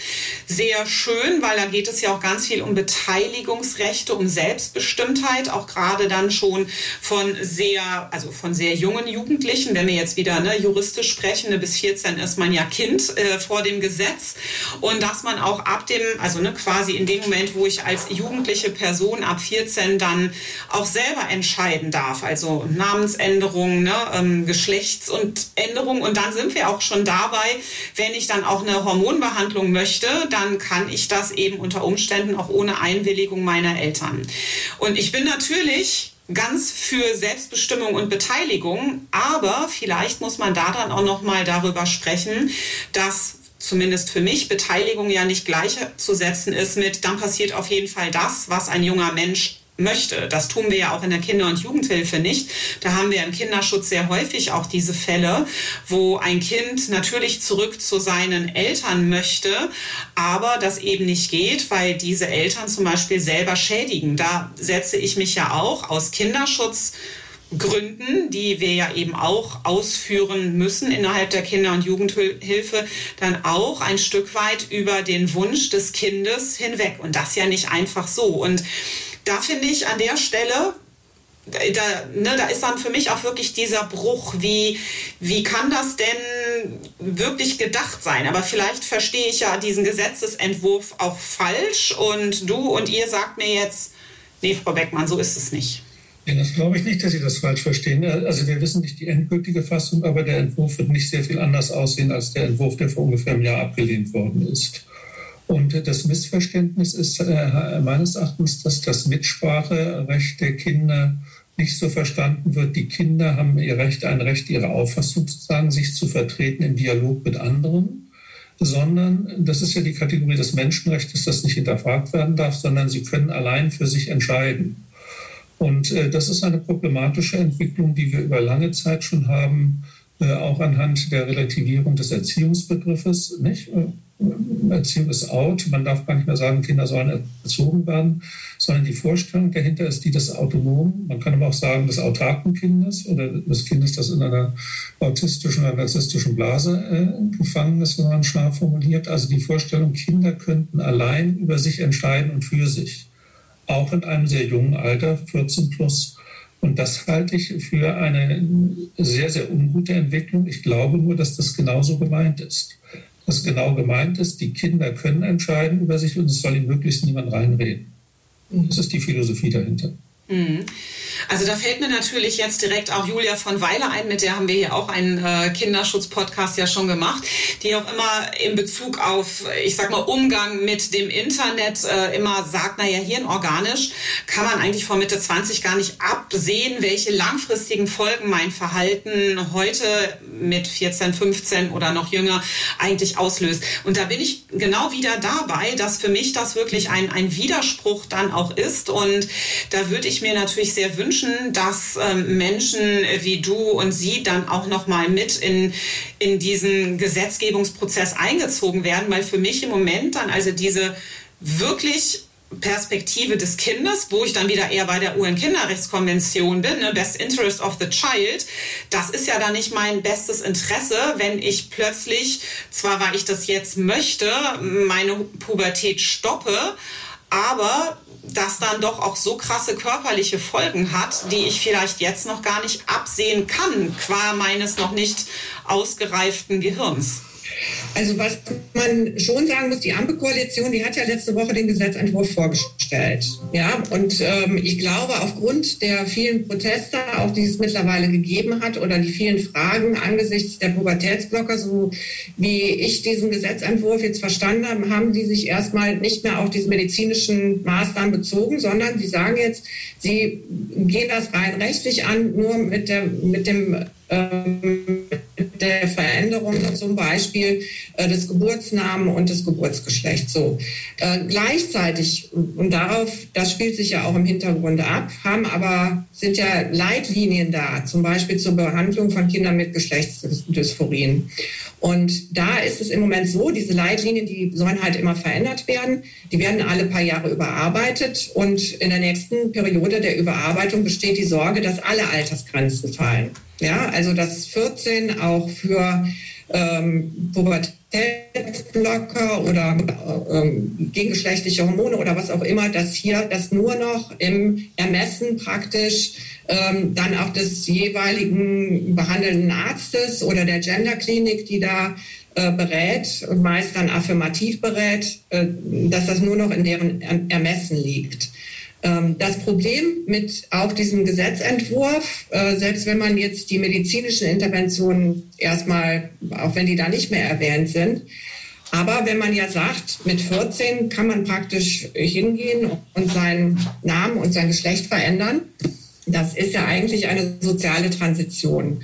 sehr schön, weil da geht es ja auch ganz viel um Beteiligungsrechte, um Selbstbestimmtheit, auch gerade dann schon von sehr, also von sehr jungen Jugendlichen, wenn wir jetzt wieder ne, juristisch sprechen, ne, bis 14 ist man ja Kind äh, vor dem Gesetz. Und dass man auch ab dem, also ne, quasi in dem Moment, wo ich als jugendliche Person ab 14 dann auch selber entscheide, entscheiden darf. Also Namensänderung, ne, ähm, Geschlechts- und Änderung. Und dann sind wir auch schon dabei, wenn ich dann auch eine Hormonbehandlung möchte, dann kann ich das eben unter Umständen auch ohne Einwilligung meiner Eltern. Und ich bin natürlich ganz für Selbstbestimmung und Beteiligung, aber vielleicht muss man da dann auch noch mal darüber sprechen, dass zumindest für mich Beteiligung ja nicht gleichzusetzen ist mit dann passiert auf jeden Fall das, was ein junger Mensch möchte. Das tun wir ja auch in der Kinder- und Jugendhilfe nicht. Da haben wir im Kinderschutz sehr häufig auch diese Fälle, wo ein Kind natürlich zurück zu seinen Eltern möchte, aber das eben nicht geht, weil diese Eltern zum Beispiel selber schädigen. Da setze ich mich ja auch aus Kinderschutz Gründen, die wir ja eben auch ausführen müssen innerhalb der Kinder- und Jugendhilfe, dann auch ein Stück weit über den Wunsch des Kindes hinweg. Und das ja nicht einfach so. Und da finde ich an der Stelle, da, ne, da ist dann für mich auch wirklich dieser Bruch, wie, wie kann das denn wirklich gedacht sein? Aber vielleicht verstehe ich ja diesen Gesetzesentwurf auch falsch und du und ihr sagt mir jetzt, nee, Frau Beckmann, so ist es nicht. Ja, das glaube ich nicht, dass Sie das falsch verstehen. Also wir wissen nicht die endgültige Fassung, aber der Entwurf wird nicht sehr viel anders aussehen als der Entwurf, der vor ungefähr einem Jahr abgelehnt worden ist. Und das Missverständnis ist äh, meines Erachtens, dass das Mitspracherecht der Kinder nicht so verstanden wird. Die Kinder haben ihr Recht, ein Recht, ihre Auffassung zu sagen, sich zu vertreten im Dialog mit anderen, sondern das ist ja die Kategorie des Menschenrechts, das nicht hinterfragt werden darf, sondern sie können allein für sich entscheiden. Und äh, das ist eine problematische Entwicklung, die wir über lange Zeit schon haben, äh, auch anhand der Relativierung des Erziehungsbegriffes. Nicht? Erziehung ist out, man darf gar nicht mehr sagen, Kinder sollen erzogen werden, sondern die Vorstellung dahinter ist die des autonomen, man kann aber auch sagen des autarken Kindes oder des Kindes, das in einer autistischen oder narzisstischen Blase äh, gefangen ist, wenn man scharf formuliert. Also die Vorstellung, Kinder könnten allein über sich entscheiden und für sich, auch in einem sehr jungen Alter, 14 plus. Und das halte ich für eine sehr, sehr ungute Entwicklung. Ich glaube nur, dass das genauso gemeint ist. Dass genau gemeint ist, die Kinder können entscheiden über sich und es soll ihnen möglichst niemand reinreden. Das ist die Philosophie dahinter. Mhm. Also da fällt mir natürlich jetzt direkt auch Julia von Weiler ein, mit der haben wir hier auch einen äh, Kinderschutz-Podcast ja schon gemacht, die auch immer in Bezug auf, ich sag mal, Umgang mit dem Internet äh, immer sagt, naja, hirnorganisch kann man eigentlich vor Mitte 20 gar nicht absehen, welche langfristigen Folgen mein Verhalten heute mit 14, 15 oder noch jünger eigentlich auslöst. Und da bin ich genau wieder dabei, dass für mich das wirklich ein, ein Widerspruch dann auch ist. Und da würde ich mir natürlich sehr wünschen, dass ähm, Menschen wie du und sie dann auch noch mal mit in, in diesen Gesetzgebungsprozess eingezogen werden, weil für mich im Moment dann also diese wirklich Perspektive des Kindes, wo ich dann wieder eher bei der UN-Kinderrechtskonvention bin, ne, Best Interest of the Child, das ist ja dann nicht mein bestes Interesse, wenn ich plötzlich, zwar weil ich das jetzt möchte, meine Pubertät stoppe, aber das dann doch auch so krasse körperliche Folgen hat, die ich vielleicht jetzt noch gar nicht absehen kann, qua meines noch nicht ausgereiften Gehirns. Also was man schon sagen muss, die Ampelkoalition, die hat ja letzte Woche den Gesetzentwurf vorgestellt. Ja, und ähm, ich glaube, aufgrund der vielen Proteste, auch die es mittlerweile gegeben hat, oder die vielen Fragen angesichts der Pubertätsblocker, so wie ich diesen Gesetzentwurf jetzt verstanden habe, haben die sich erstmal nicht mehr auf diese medizinischen Maßnahmen bezogen, sondern sie sagen jetzt, sie gehen das rein rechtlich an, nur mit, der, mit dem ähm, der Veränderung zum Beispiel äh, des Geburtsnamen und des Geburtsgeschlechts. So äh, gleichzeitig und darauf, das spielt sich ja auch im Hintergrund ab, haben aber sind ja Leitlinien da, zum Beispiel zur Behandlung von Kindern mit Geschlechtsdysphorien. Und da ist es im Moment so, diese Leitlinien, die sollen halt immer verändert werden. Die werden alle paar Jahre überarbeitet und in der nächsten Periode der Überarbeitung besteht die Sorge, dass alle Altersgrenzen fallen. Ja, also dass 14 auch für ähm, Pubertätsblocker oder ähm, gegengeschlechtliche Hormone oder was auch immer, dass hier das nur noch im Ermessen praktisch ähm, dann auch des jeweiligen behandelnden Arztes oder der Genderklinik, die da äh, berät meist dann affirmativ berät, äh, dass das nur noch in deren Ermessen liegt. Ähm, das Problem mit auch diesem Gesetzentwurf, äh, selbst wenn man jetzt die medizinischen Interventionen erstmal, auch wenn die da nicht mehr erwähnt sind, aber wenn man ja sagt, mit 14 kann man praktisch hingehen und seinen Namen und sein Geschlecht verändern, das ist ja eigentlich eine soziale Transition.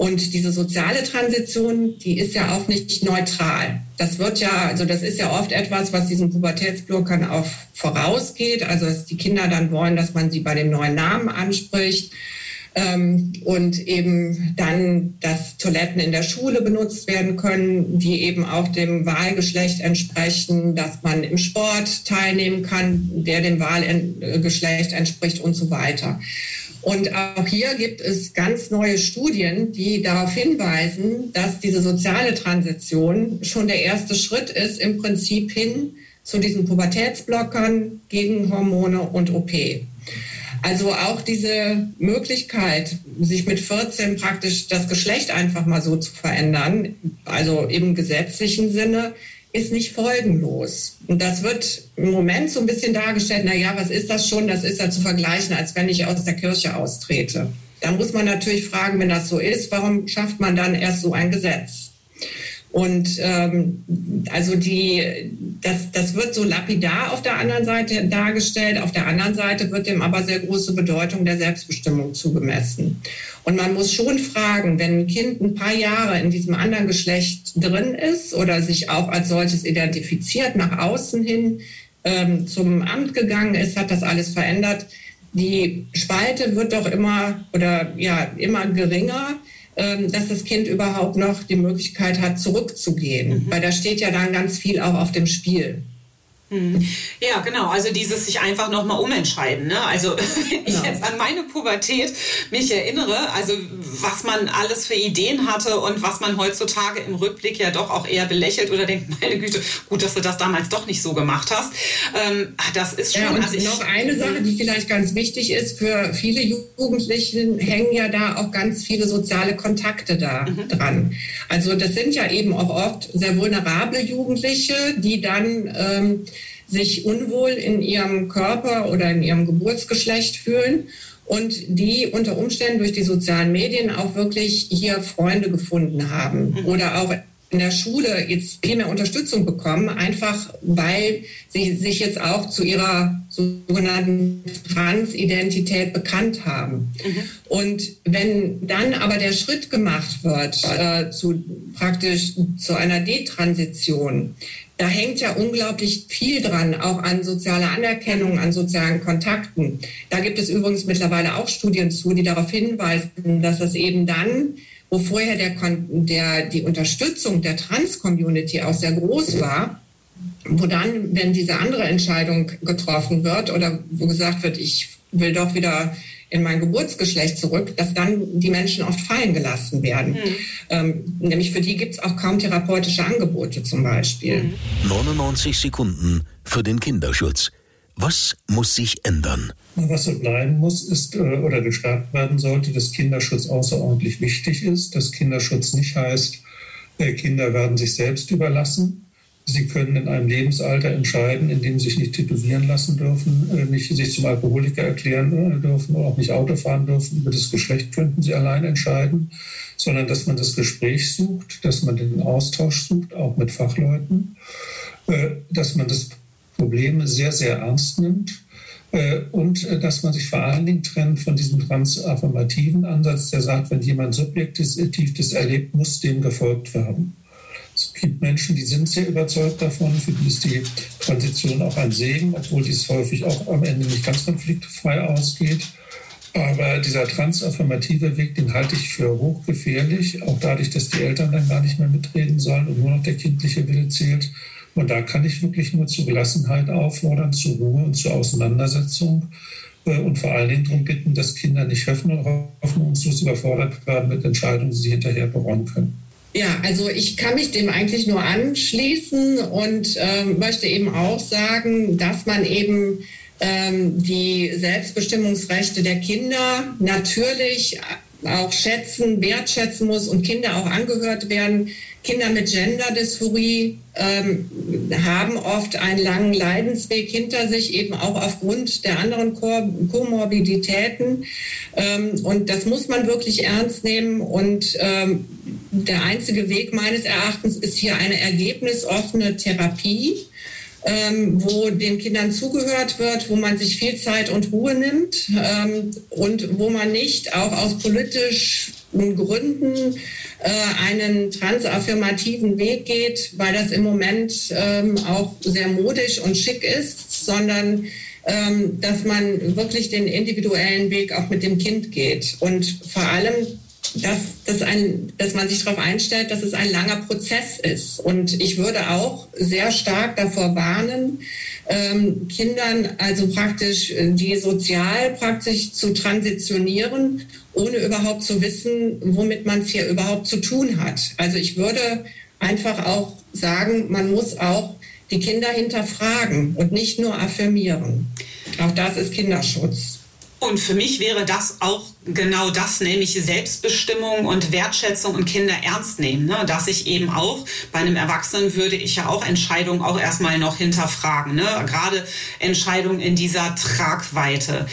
Und diese soziale Transition, die ist ja auch nicht neutral. Das wird ja, also das ist ja oft etwas, was diesen Pubertätsblockern auch vorausgeht. Also dass die Kinder dann wollen, dass man sie bei dem neuen Namen anspricht. Ähm, und eben dann, dass Toiletten in der Schule benutzt werden können, die eben auch dem Wahlgeschlecht entsprechen, dass man im Sport teilnehmen kann, der dem Wahlgeschlecht entspricht und so weiter. Und auch hier gibt es ganz neue Studien, die darauf hinweisen, dass diese soziale Transition schon der erste Schritt ist, im Prinzip hin zu diesen Pubertätsblockern, Gegenhormone und OP. Also auch diese Möglichkeit, sich mit 14 praktisch das Geschlecht einfach mal so zu verändern, also im gesetzlichen Sinne, ist nicht folgenlos. Und das wird im Moment so ein bisschen dargestellt, na ja, was ist das schon? Das ist ja zu vergleichen, als wenn ich aus der Kirche austrete. Da muss man natürlich fragen, wenn das so ist, warum schafft man dann erst so ein Gesetz? Und ähm, also die, das, das wird so lapidar auf der anderen Seite dargestellt. Auf der anderen Seite wird dem aber sehr große Bedeutung der Selbstbestimmung zugemessen. Und man muss schon fragen, wenn ein Kind ein paar Jahre in diesem anderen Geschlecht drin ist oder sich auch als solches identifiziert, nach außen hin ähm, zum Amt gegangen ist, hat das alles verändert. Die Spalte wird doch immer oder ja immer geringer dass das Kind überhaupt noch die Möglichkeit hat, zurückzugehen. Mhm. Weil da steht ja dann ganz viel auch auf dem Spiel. Mhm. Ja, genau. Also dieses sich einfach nochmal umentscheiden. Ne? Also wenn ich ja. jetzt an meine Pubertät mich erinnere, also was man alles für Ideen hatte und was man heutzutage im Rückblick ja doch auch eher belächelt oder denkt, meine Güte, gut, dass du das damals doch nicht so gemacht hast. Ähm, das ist schon. Ja, und also ich, noch eine Sache, die vielleicht ganz wichtig ist für viele Jugendlichen, hängen ja da auch ganz viele soziale Kontakte da mhm. dran. Also das sind ja eben auch oft sehr vulnerable Jugendliche, die dann ähm, sich unwohl in ihrem Körper oder in ihrem Geburtsgeschlecht fühlen und die unter Umständen durch die sozialen Medien auch wirklich hier Freunde gefunden haben mhm. oder auch in der Schule jetzt viel mehr Unterstützung bekommen, einfach weil sie sich jetzt auch zu ihrer sogenannten Transidentität bekannt haben. Mhm. Und wenn dann aber der Schritt gemacht wird äh, zu praktisch zu einer Detransition, da hängt ja unglaublich viel dran, auch an sozialer Anerkennung, an sozialen Kontakten. Da gibt es übrigens mittlerweile auch Studien zu, die darauf hinweisen, dass es eben dann, wo vorher der, der, die Unterstützung der Trans-Community auch sehr groß war, wo dann, wenn diese andere Entscheidung getroffen wird oder wo gesagt wird, ich will doch wieder in mein Geburtsgeschlecht zurück, dass dann die Menschen oft fallen gelassen werden. Mhm. Ähm, nämlich für die gibt es auch kaum therapeutische Angebote zum Beispiel. 99 Sekunden für den Kinderschutz. Was muss sich ändern? Was so bleiben muss, ist äh, oder gestärkt werden sollte, dass Kinderschutz außerordentlich wichtig ist, dass Kinderschutz nicht heißt, äh, Kinder werden sich selbst überlassen, Sie können in einem Lebensalter entscheiden, in dem Sie sich nicht tätowieren lassen dürfen, äh, nicht sich zum Alkoholiker erklären dürfen oder auch nicht Auto fahren dürfen. Über das Geschlecht könnten Sie allein entscheiden, sondern dass man das Gespräch sucht, dass man den Austausch sucht, auch mit Fachleuten, dass man das Problem sehr, sehr ernst nimmt und dass man sich vor allen Dingen trennt von diesem transaffirmativen Ansatz, der sagt, wenn jemand subjektiv das erlebt, muss dem gefolgt werden. Es gibt Menschen, die sind sehr überzeugt davon, für die ist die Transition auch ein Segen, obwohl dies häufig auch am Ende nicht ganz konfliktfrei ausgeht. Aber dieser transaffirmative Weg, den halte ich für hochgefährlich, auch dadurch, dass die Eltern dann gar nicht mehr mitreden sollen und nur noch der kindliche Wille zählt. Und da kann ich wirklich nur zu Gelassenheit auffordern, zur Ruhe und zur Auseinandersetzung äh, und vor allen Dingen darum bitten, dass Kinder nicht hoffnungslos überfordert werden mit Entscheidungen, die sie hinterher bereuen können. Ja, also ich kann mich dem eigentlich nur anschließen und ähm, möchte eben auch sagen, dass man eben ähm, die Selbstbestimmungsrechte der Kinder natürlich auch schätzen, wertschätzen muss und Kinder auch angehört werden. Kinder mit Genderdysphorie ähm, haben oft einen langen Leidensweg hinter sich, eben auch aufgrund der anderen Komorbiditäten. Ähm, und das muss man wirklich ernst nehmen. Und ähm, der einzige Weg meines Erachtens ist hier eine ergebnisoffene Therapie ähm, wo den Kindern zugehört wird, wo man sich viel Zeit und Ruhe nimmt ähm, und wo man nicht auch aus politischen Gründen äh, einen transaffirmativen Weg geht, weil das im Moment ähm, auch sehr modisch und schick ist, sondern ähm, dass man wirklich den individuellen Weg auch mit dem Kind geht. Und vor allem dass, dass, ein, dass man sich darauf einstellt, dass es ein langer Prozess ist. Und ich würde auch sehr stark davor warnen, ähm, Kindern also praktisch äh, die sozial praktisch zu transitionieren, ohne überhaupt zu wissen, womit man es hier überhaupt zu tun hat. Also ich würde einfach auch sagen, man muss auch die Kinder hinterfragen und nicht nur affirmieren. Auch das ist Kinderschutz. Und für mich wäre das auch genau das, nämlich Selbstbestimmung und Wertschätzung und Kinder ernst nehmen. Ne? Dass ich eben auch bei einem Erwachsenen würde ich ja auch Entscheidungen auch erstmal noch hinterfragen. Ne? Gerade Entscheidungen in dieser Tragweite.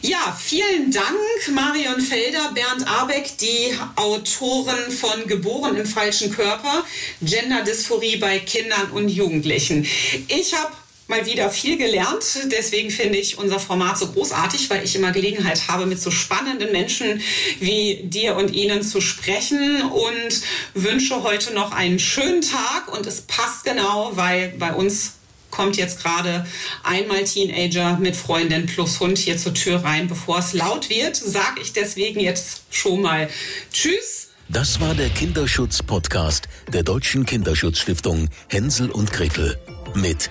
Ja, vielen Dank, Marion Felder, Bernd Abeck, die Autoren von Geboren im falschen Körper, Genderdysphorie bei Kindern und Jugendlichen. Ich habe mal wieder viel gelernt. Deswegen finde ich unser Format so großartig, weil ich immer Gelegenheit habe, mit so spannenden Menschen wie dir und Ihnen zu sprechen und wünsche heute noch einen schönen Tag. Und es passt genau, weil bei uns kommt jetzt gerade einmal Teenager mit Freundin plus Hund hier zur Tür rein. Bevor es laut wird, sage ich deswegen jetzt schon mal Tschüss. Das war der Kinderschutz-Podcast der Deutschen Kinderschutzstiftung Hänsel und Gretel mit